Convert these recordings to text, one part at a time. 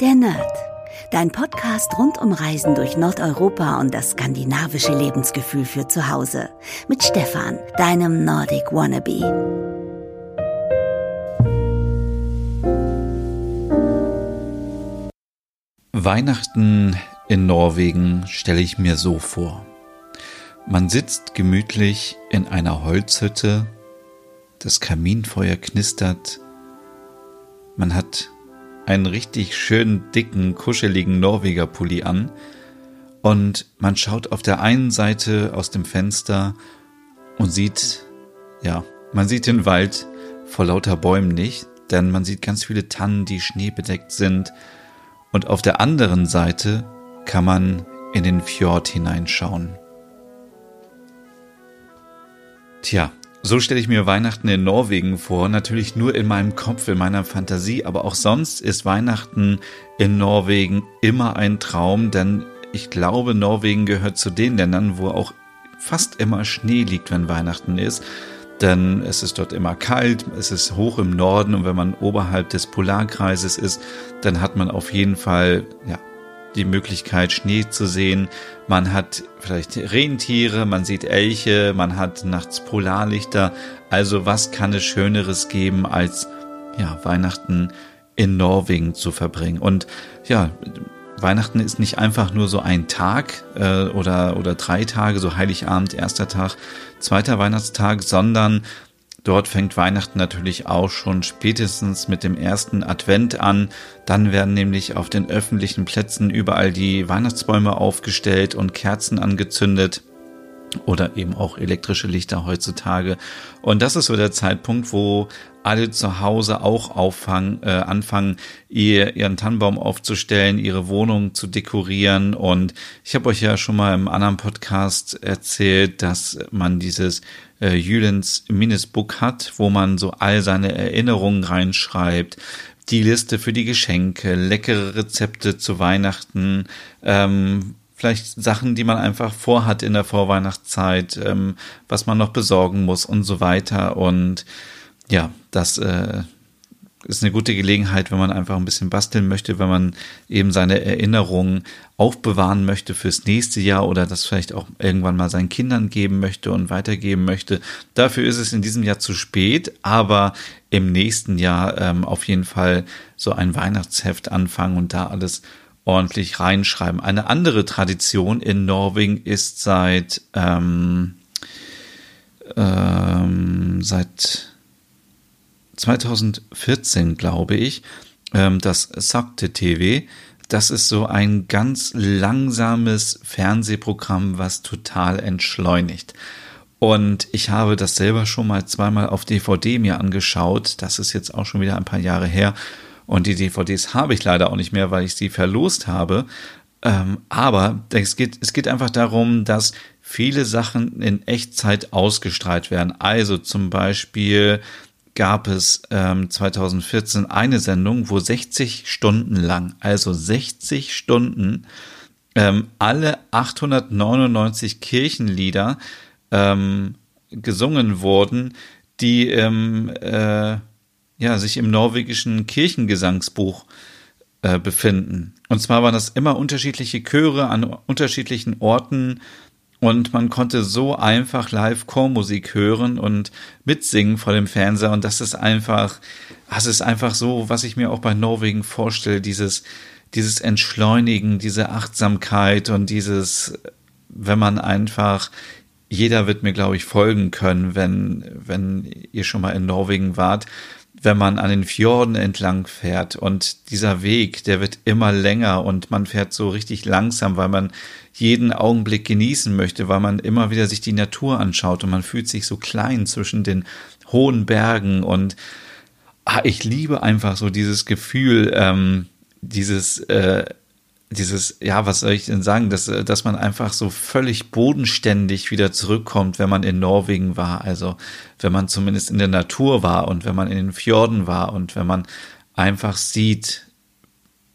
Der Nerd. Dein Podcast rund um Reisen durch Nordeuropa und das skandinavische Lebensgefühl für zu Hause. Mit Stefan, deinem Nordic Wannabe. Weihnachten in Norwegen stelle ich mir so vor. Man sitzt gemütlich in einer Holzhütte, das Kaminfeuer knistert, man hat einen richtig schönen, dicken, kuscheligen Norweger-Pulli an und man schaut auf der einen Seite aus dem Fenster und sieht, ja, man sieht den Wald vor lauter Bäumen nicht, denn man sieht ganz viele Tannen, die schneebedeckt sind und auf der anderen Seite kann man in den Fjord hineinschauen. Tja, so stelle ich mir Weihnachten in Norwegen vor, natürlich nur in meinem Kopf, in meiner Fantasie, aber auch sonst ist Weihnachten in Norwegen immer ein Traum, denn ich glaube, Norwegen gehört zu den Ländern, wo auch fast immer Schnee liegt, wenn Weihnachten ist. Denn es ist dort immer kalt, es ist hoch im Norden und wenn man oberhalb des Polarkreises ist, dann hat man auf jeden Fall ja, die Möglichkeit, Schnee zu sehen. Man hat vielleicht Rentiere, man sieht Elche, man hat nachts Polarlichter. Also was kann es Schöneres geben, als ja, Weihnachten in Norwegen zu verbringen? Und ja, Weihnachten ist nicht einfach nur so ein Tag äh, oder, oder drei Tage, so Heiligabend, erster Tag, zweiter Weihnachtstag, sondern Dort fängt Weihnachten natürlich auch schon spätestens mit dem ersten Advent an. Dann werden nämlich auf den öffentlichen Plätzen überall die Weihnachtsbäume aufgestellt und Kerzen angezündet oder eben auch elektrische Lichter heutzutage. Und das ist so der Zeitpunkt, wo alle zu Hause auch auffangen, äh, anfangen, ihr, ihren Tannenbaum aufzustellen, ihre Wohnung zu dekorieren. Und ich habe euch ja schon mal im anderen Podcast erzählt, dass man dieses äh, Jülens Minisbook hat, wo man so all seine Erinnerungen reinschreibt, die Liste für die Geschenke, leckere Rezepte zu Weihnachten, ähm, vielleicht Sachen, die man einfach vorhat in der Vorweihnachtszeit, ähm, was man noch besorgen muss und so weiter. Und ja, das äh, ist eine gute Gelegenheit, wenn man einfach ein bisschen basteln möchte, wenn man eben seine Erinnerungen aufbewahren möchte fürs nächste Jahr oder das vielleicht auch irgendwann mal seinen Kindern geben möchte und weitergeben möchte. Dafür ist es in diesem Jahr zu spät, aber im nächsten Jahr ähm, auf jeden Fall so ein Weihnachtsheft anfangen und da alles ordentlich reinschreiben. Eine andere Tradition in Norwegen ist seit ähm, ähm, seit 2014, glaube ich, ähm, das Sakte TV. Das ist so ein ganz langsames Fernsehprogramm, was total entschleunigt. Und ich habe das selber schon mal zweimal auf DVD mir angeschaut. Das ist jetzt auch schon wieder ein paar Jahre her. Und die DVDs habe ich leider auch nicht mehr, weil ich sie verlost habe. Ähm, aber es geht, es geht einfach darum, dass viele Sachen in Echtzeit ausgestrahlt werden. Also zum Beispiel gab es ähm, 2014 eine Sendung, wo 60 Stunden lang, also 60 Stunden, ähm, alle 899 Kirchenlieder ähm, gesungen wurden, die äh, ja, sich im norwegischen Kirchengesangsbuch äh, befinden. Und zwar waren das immer unterschiedliche Chöre an unterschiedlichen Orten und man konnte so einfach live Chormusik hören und mitsingen vor dem Fernseher. Und das ist einfach, das ist einfach so, was ich mir auch bei Norwegen vorstelle, dieses, dieses Entschleunigen, diese Achtsamkeit und dieses, wenn man einfach jeder wird mir, glaube ich, folgen können, wenn, wenn ihr schon mal in Norwegen wart, wenn man an den Fjorden entlang fährt und dieser Weg, der wird immer länger und man fährt so richtig langsam, weil man jeden Augenblick genießen möchte, weil man immer wieder sich die Natur anschaut und man fühlt sich so klein zwischen den hohen Bergen und ah, ich liebe einfach so dieses Gefühl, ähm, dieses äh, dieses, ja, was soll ich denn sagen, dass, dass man einfach so völlig bodenständig wieder zurückkommt, wenn man in Norwegen war. Also wenn man zumindest in der Natur war und wenn man in den Fjorden war und wenn man einfach sieht,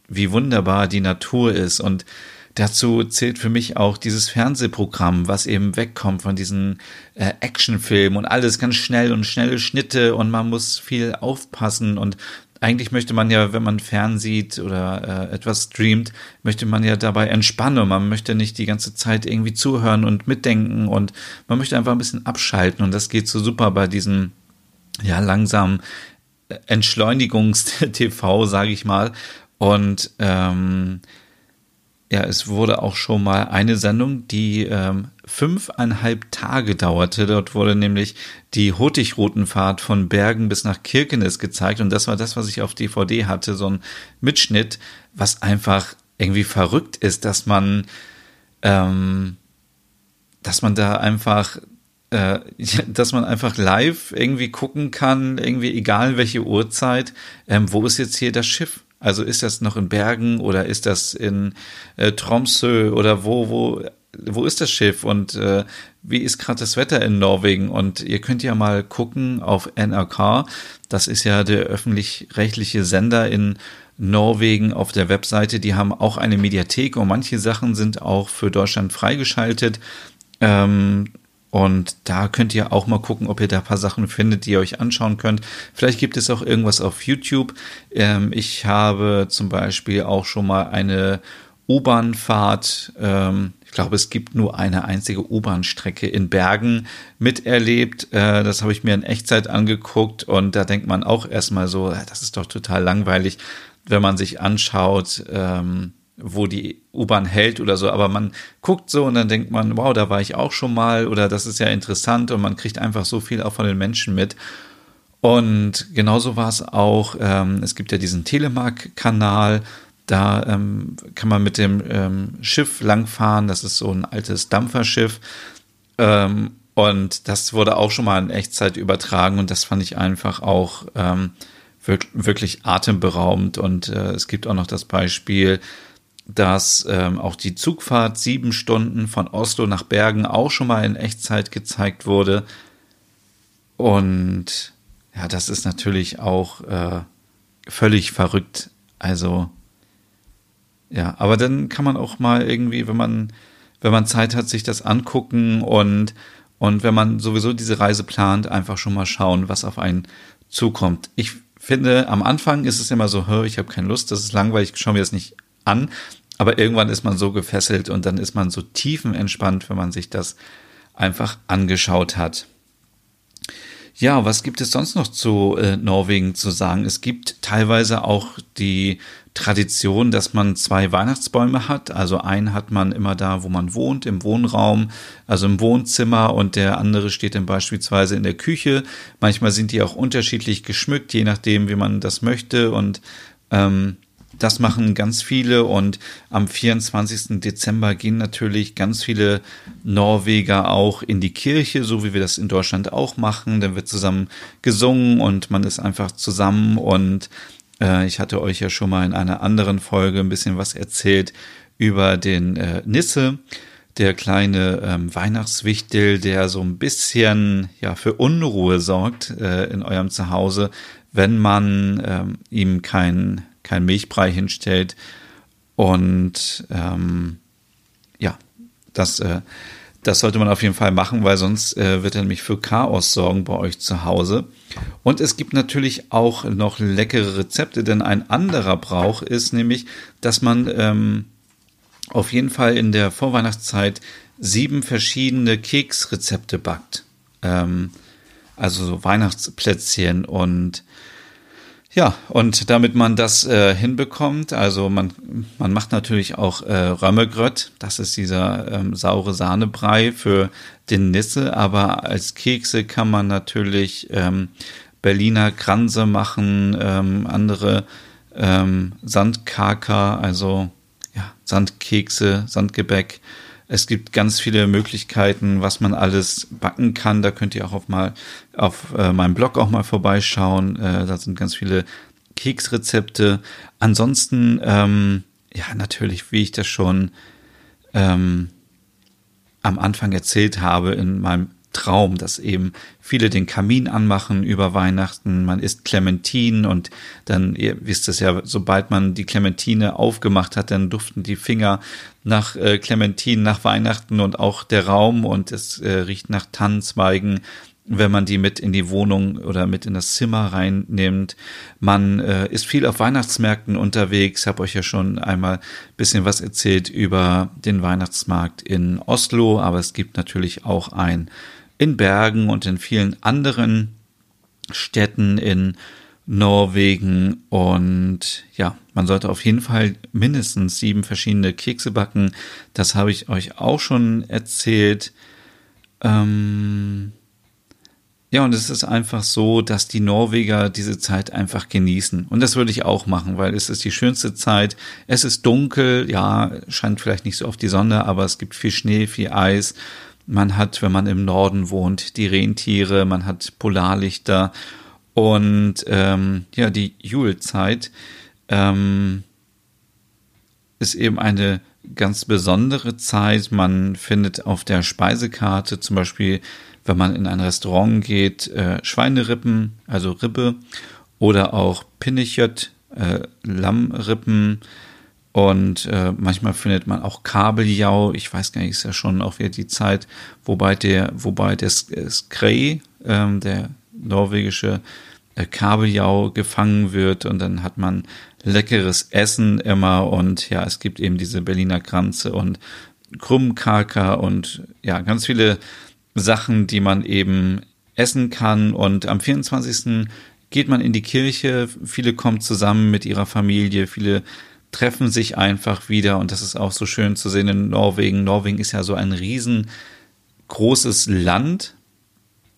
wie wunderbar die Natur ist. Und dazu zählt für mich auch dieses Fernsehprogramm, was eben wegkommt von diesen äh, Actionfilmen und alles ganz schnell und schnelle Schnitte und man muss viel aufpassen und eigentlich möchte man ja, wenn man fernsieht oder äh, etwas streamt, möchte man ja dabei entspannen. Man möchte nicht die ganze Zeit irgendwie zuhören und mitdenken und man möchte einfach ein bisschen abschalten. Und das geht so super bei diesem ja langsamen Entschleunigungs-TV, sage ich mal. Und ähm, ja, es wurde auch schon mal eine Sendung, die ähm, fünfeinhalb Tage dauerte. Dort wurde nämlich die Hurtigruten-Fahrt von Bergen bis nach Kirkenes gezeigt. Und das war das, was ich auf DVD hatte, so ein Mitschnitt, was einfach irgendwie verrückt ist, dass man, ähm, dass man da einfach äh, dass man einfach live irgendwie gucken kann, irgendwie egal welche Uhrzeit, ähm, wo ist jetzt hier das Schiff? Also ist das noch in Bergen oder ist das in äh, Tromsø oder wo, wo, wo ist das Schiff und äh, wie ist gerade das Wetter in Norwegen? Und ihr könnt ja mal gucken auf NRK, das ist ja der öffentlich-rechtliche Sender in Norwegen auf der Webseite, die haben auch eine Mediathek und manche Sachen sind auch für Deutschland freigeschaltet. Ähm, und da könnt ihr auch mal gucken, ob ihr da ein paar Sachen findet, die ihr euch anschauen könnt. Vielleicht gibt es auch irgendwas auf YouTube. Ähm, ich habe zum Beispiel auch schon mal eine U-Bahn-Fahrt. Ähm, ich glaube, es gibt nur eine einzige U-Bahn-Strecke in Bergen miterlebt. Äh, das habe ich mir in Echtzeit angeguckt und da denkt man auch erstmal so, das ist doch total langweilig, wenn man sich anschaut. Ähm, wo die U-Bahn hält oder so, aber man guckt so und dann denkt man, wow, da war ich auch schon mal oder das ist ja interessant und man kriegt einfach so viel auch von den Menschen mit. Und genauso war es auch, ähm, es gibt ja diesen Telemark-Kanal, da ähm, kann man mit dem ähm, Schiff langfahren, das ist so ein altes Dampferschiff. Ähm, und das wurde auch schon mal in Echtzeit übertragen und das fand ich einfach auch ähm, wirklich atemberaubend. Und äh, es gibt auch noch das Beispiel, dass ähm, auch die Zugfahrt sieben Stunden von Oslo nach Bergen auch schon mal in Echtzeit gezeigt wurde. Und ja, das ist natürlich auch äh, völlig verrückt. Also ja, aber dann kann man auch mal irgendwie, wenn man wenn man Zeit hat, sich das angucken und und wenn man sowieso diese Reise plant, einfach schon mal schauen, was auf einen zukommt. Ich finde, am Anfang ist es immer so, ich habe keine Lust, das ist langweilig, ich schaue mir das nicht an. Aber irgendwann ist man so gefesselt und dann ist man so tiefenentspannt, wenn man sich das einfach angeschaut hat. Ja, was gibt es sonst noch zu äh, Norwegen zu sagen? Es gibt teilweise auch die Tradition, dass man zwei Weihnachtsbäume hat. Also einen hat man immer da, wo man wohnt, im Wohnraum, also im Wohnzimmer und der andere steht dann beispielsweise in der Küche. Manchmal sind die auch unterschiedlich geschmückt, je nachdem, wie man das möchte und ähm, das machen ganz viele und am 24. Dezember gehen natürlich ganz viele Norweger auch in die Kirche, so wie wir das in Deutschland auch machen. Dann wird zusammen gesungen und man ist einfach zusammen und äh, ich hatte euch ja schon mal in einer anderen Folge ein bisschen was erzählt über den äh, Nisse, der kleine ähm, Weihnachtswichtel, der so ein bisschen ja für Unruhe sorgt äh, in eurem Zuhause, wenn man ähm, ihm kein kein Milchbrei hinstellt. Und ähm, ja, das, äh, das sollte man auf jeden Fall machen, weil sonst äh, wird er nämlich für Chaos sorgen bei euch zu Hause. Und es gibt natürlich auch noch leckere Rezepte, denn ein anderer Brauch ist nämlich, dass man ähm, auf jeden Fall in der Vorweihnachtszeit sieben verschiedene Keksrezepte backt. Ähm, also so Weihnachtsplätzchen und ja, und damit man das äh, hinbekommt, also man, man macht natürlich auch äh, Römmegrött, das ist dieser ähm, saure Sahnebrei für den Nisse, aber als Kekse kann man natürlich ähm, Berliner Kranse machen, ähm, andere ähm, Sandkaker, also ja, Sandkekse, Sandgebäck, es gibt ganz viele Möglichkeiten, was man alles backen kann. Da könnt ihr auch auf mal auf äh, meinem Blog auch mal vorbeischauen. Äh, da sind ganz viele Keksrezepte. Ansonsten, ähm, ja, natürlich, wie ich das schon ähm, am Anfang erzählt habe in meinem Traum, dass eben viele den Kamin anmachen über Weihnachten. Man isst Clementinen und dann, ihr wisst es ja, sobald man die Clementine aufgemacht hat, dann duften die Finger nach äh, Clementinen, nach Weihnachten und auch der Raum und es äh, riecht nach Tannenzweigen wenn man die mit in die Wohnung oder mit in das Zimmer reinnimmt. Man äh, ist viel auf Weihnachtsmärkten unterwegs. Habe euch ja schon einmal bisschen was erzählt über den Weihnachtsmarkt in Oslo, aber es gibt natürlich auch ein in Bergen und in vielen anderen Städten in Norwegen und ja, man sollte auf jeden Fall mindestens sieben verschiedene Kekse backen. Das habe ich euch auch schon erzählt. Ähm ja, und es ist einfach so, dass die Norweger diese Zeit einfach genießen. Und das würde ich auch machen, weil es ist die schönste Zeit. Es ist dunkel, ja, scheint vielleicht nicht so oft die Sonne, aber es gibt viel Schnee, viel Eis. Man hat, wenn man im Norden wohnt, die Rentiere, man hat Polarlichter und ähm, ja, die Julezeit ähm, ist eben eine ganz besondere Zeit. Man findet auf der Speisekarte zum Beispiel wenn man in ein Restaurant geht, äh, Schweinerippen, also Rippe oder auch Pinnechot, äh, Lammrippen und äh, manchmal findet man auch Kabeljau. Ich weiß gar nicht, ist ja schon auch wieder die Zeit, wobei der, wobei der Skrei, ähm, der norwegische äh, Kabeljau gefangen wird und dann hat man leckeres Essen immer und ja, es gibt eben diese Berliner Kranze und Krummkaker und ja, ganz viele Sachen, die man eben essen kann. Und am 24. geht man in die Kirche. Viele kommen zusammen mit ihrer Familie. Viele treffen sich einfach wieder. Und das ist auch so schön zu sehen in Norwegen. Norwegen ist ja so ein riesengroßes Land,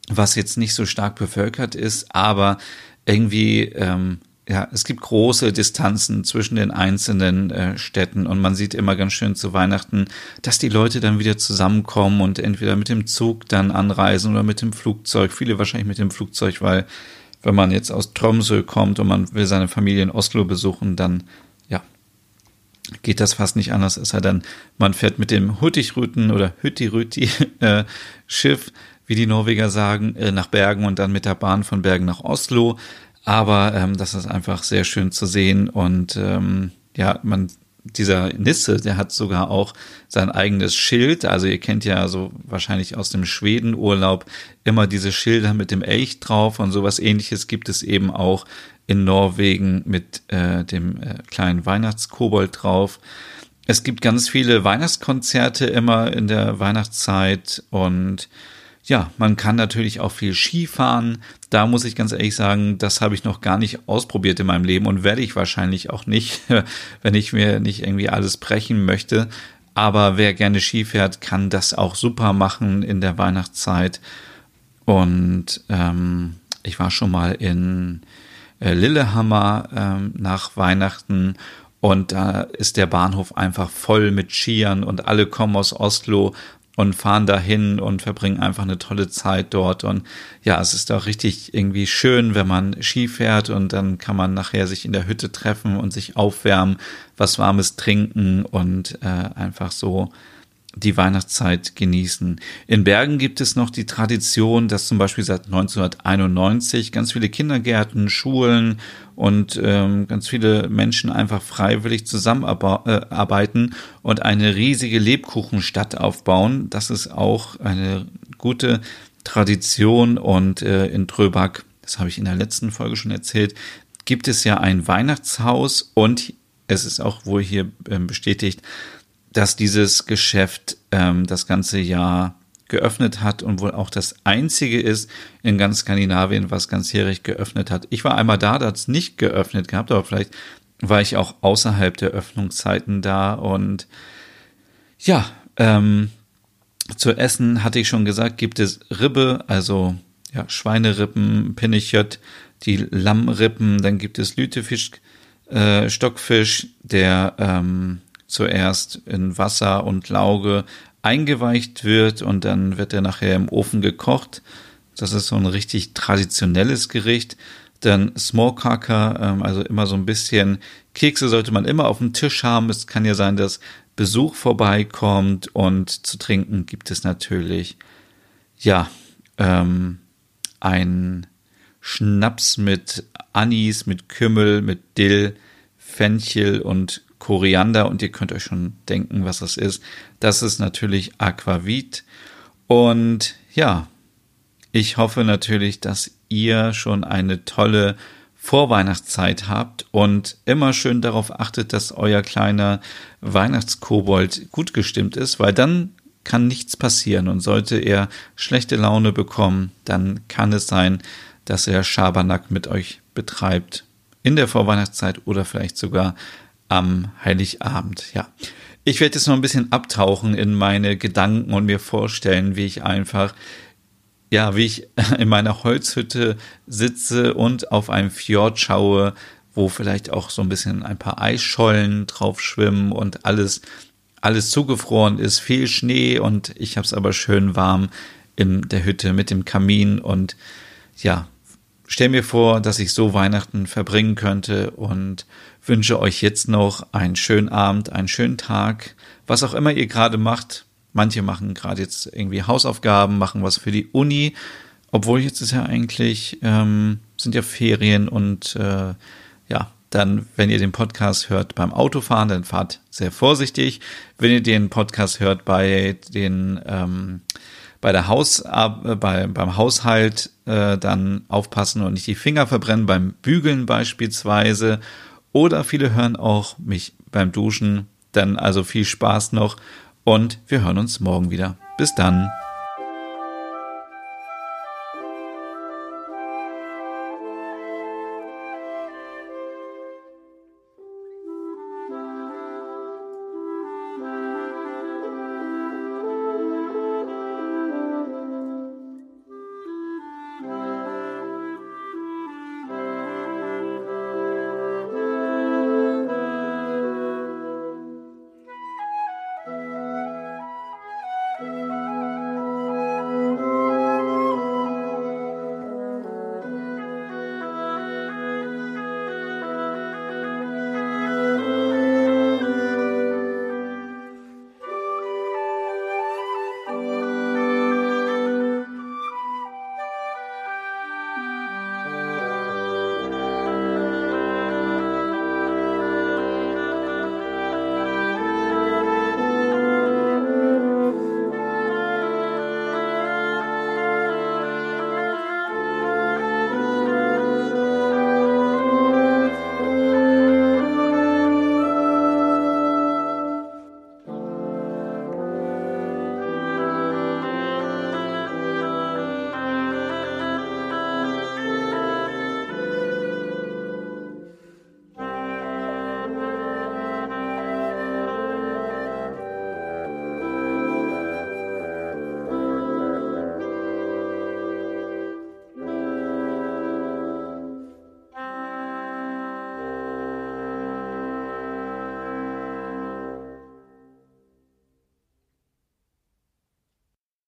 was jetzt nicht so stark bevölkert ist, aber irgendwie ähm, ja, es gibt große Distanzen zwischen den einzelnen äh, Städten und man sieht immer ganz schön zu Weihnachten, dass die Leute dann wieder zusammenkommen und entweder mit dem Zug dann anreisen oder mit dem Flugzeug. Viele wahrscheinlich mit dem Flugzeug, weil wenn man jetzt aus Tromsø kommt und man will seine Familie in Oslo besuchen, dann geht das fast nicht anders. Es sei denn, man fährt mit dem Huttigrüten oder Hüttirüti äh, wie die Norweger sagen, äh, nach Bergen und dann mit der Bahn von Bergen nach Oslo. Aber ähm, das ist einfach sehr schön zu sehen und ähm, ja, man dieser Nisse, der hat sogar auch sein eigenes Schild. Also ihr kennt ja so wahrscheinlich aus dem Schwedenurlaub immer diese Schilder mit dem Elch drauf und sowas ähnliches gibt es eben auch in Norwegen mit äh, dem äh, kleinen Weihnachtskobold drauf. Es gibt ganz viele Weihnachtskonzerte immer in der Weihnachtszeit und ja, man kann natürlich auch viel Skifahren. Da muss ich ganz ehrlich sagen, das habe ich noch gar nicht ausprobiert in meinem Leben und werde ich wahrscheinlich auch nicht, wenn ich mir nicht irgendwie alles brechen möchte. Aber wer gerne Ski fährt, kann das auch super machen in der Weihnachtszeit. Und ähm, ich war schon mal in äh, Lillehammer ähm, nach Weihnachten und da ist der Bahnhof einfach voll mit Skiern und alle kommen aus Oslo und fahren dahin und verbringen einfach eine tolle Zeit dort. Und ja, es ist auch richtig irgendwie schön, wenn man Ski fährt und dann kann man nachher sich in der Hütte treffen und sich aufwärmen, was Warmes trinken und äh, einfach so die Weihnachtszeit genießen. In Bergen gibt es noch die Tradition, dass zum Beispiel seit 1991 ganz viele Kindergärten, Schulen und ähm, ganz viele Menschen einfach freiwillig zusammenarbeiten und eine riesige Lebkuchenstadt aufbauen. Das ist auch eine gute Tradition und äh, in Tröbak, das habe ich in der letzten Folge schon erzählt, gibt es ja ein Weihnachtshaus und es ist auch wohl hier äh, bestätigt, dass dieses Geschäft ähm, das ganze Jahr geöffnet hat und wohl auch das einzige ist in ganz Skandinavien, was ganzjährig geöffnet hat. Ich war einmal da, da hat es nicht geöffnet gehabt, aber vielleicht war ich auch außerhalb der Öffnungszeiten da und ja, ähm, zu essen hatte ich schon gesagt, gibt es Ribbe, also ja, Schweinerippen, Pinnechot, die Lammrippen, dann gibt es Lütefisch, äh, Stockfisch, der ähm, zuerst in Wasser und Lauge eingeweicht wird und dann wird er nachher im Ofen gekocht. Das ist so ein richtig traditionelles Gericht. Dann Smallcaker, ähm, also immer so ein bisschen Kekse sollte man immer auf dem Tisch haben. Es kann ja sein, dass Besuch vorbeikommt und zu trinken gibt es natürlich, ja, ähm, ein Schnaps mit Anis, mit Kümmel, mit Dill, Fenchel und Koriander und ihr könnt euch schon denken, was das ist. Das ist natürlich Aquavit. Und ja, Ich hoffe natürlich, dass ihr schon eine tolle Vorweihnachtszeit habt und immer schön darauf achtet, dass euer kleiner Weihnachtskobold gut gestimmt ist, weil dann kann nichts passieren und sollte er schlechte Laune bekommen, dann kann es sein, dass er Schabernack mit euch betreibt in der Vorweihnachtszeit oder vielleicht sogar am Heiligabend. Ja, ich werde jetzt noch ein bisschen abtauchen in meine Gedanken und mir vorstellen, wie ich einfach ja, wie ich in meiner Holzhütte sitze und auf einem Fjord schaue, wo vielleicht auch so ein bisschen ein paar Eisschollen drauf schwimmen und alles alles zugefroren ist, viel Schnee und ich habe es aber schön warm in der Hütte mit dem Kamin und ja, stell mir vor, dass ich so Weihnachten verbringen könnte und wünsche euch jetzt noch einen schönen Abend, einen schönen Tag, was auch immer ihr gerade macht. Manche machen gerade jetzt irgendwie Hausaufgaben, machen was für die Uni, obwohl jetzt ist ja eigentlich, ähm, sind ja Ferien und äh, ja, dann, wenn ihr den Podcast hört beim Autofahren, dann fahrt sehr vorsichtig. Wenn ihr den Podcast hört bei den ähm, bei der Haus äh, bei, beim Haushalt, äh, dann aufpassen und nicht die Finger verbrennen beim Bügeln beispielsweise. Oder viele hören auch mich beim Duschen. Dann also viel Spaß noch und wir hören uns morgen wieder. Bis dann.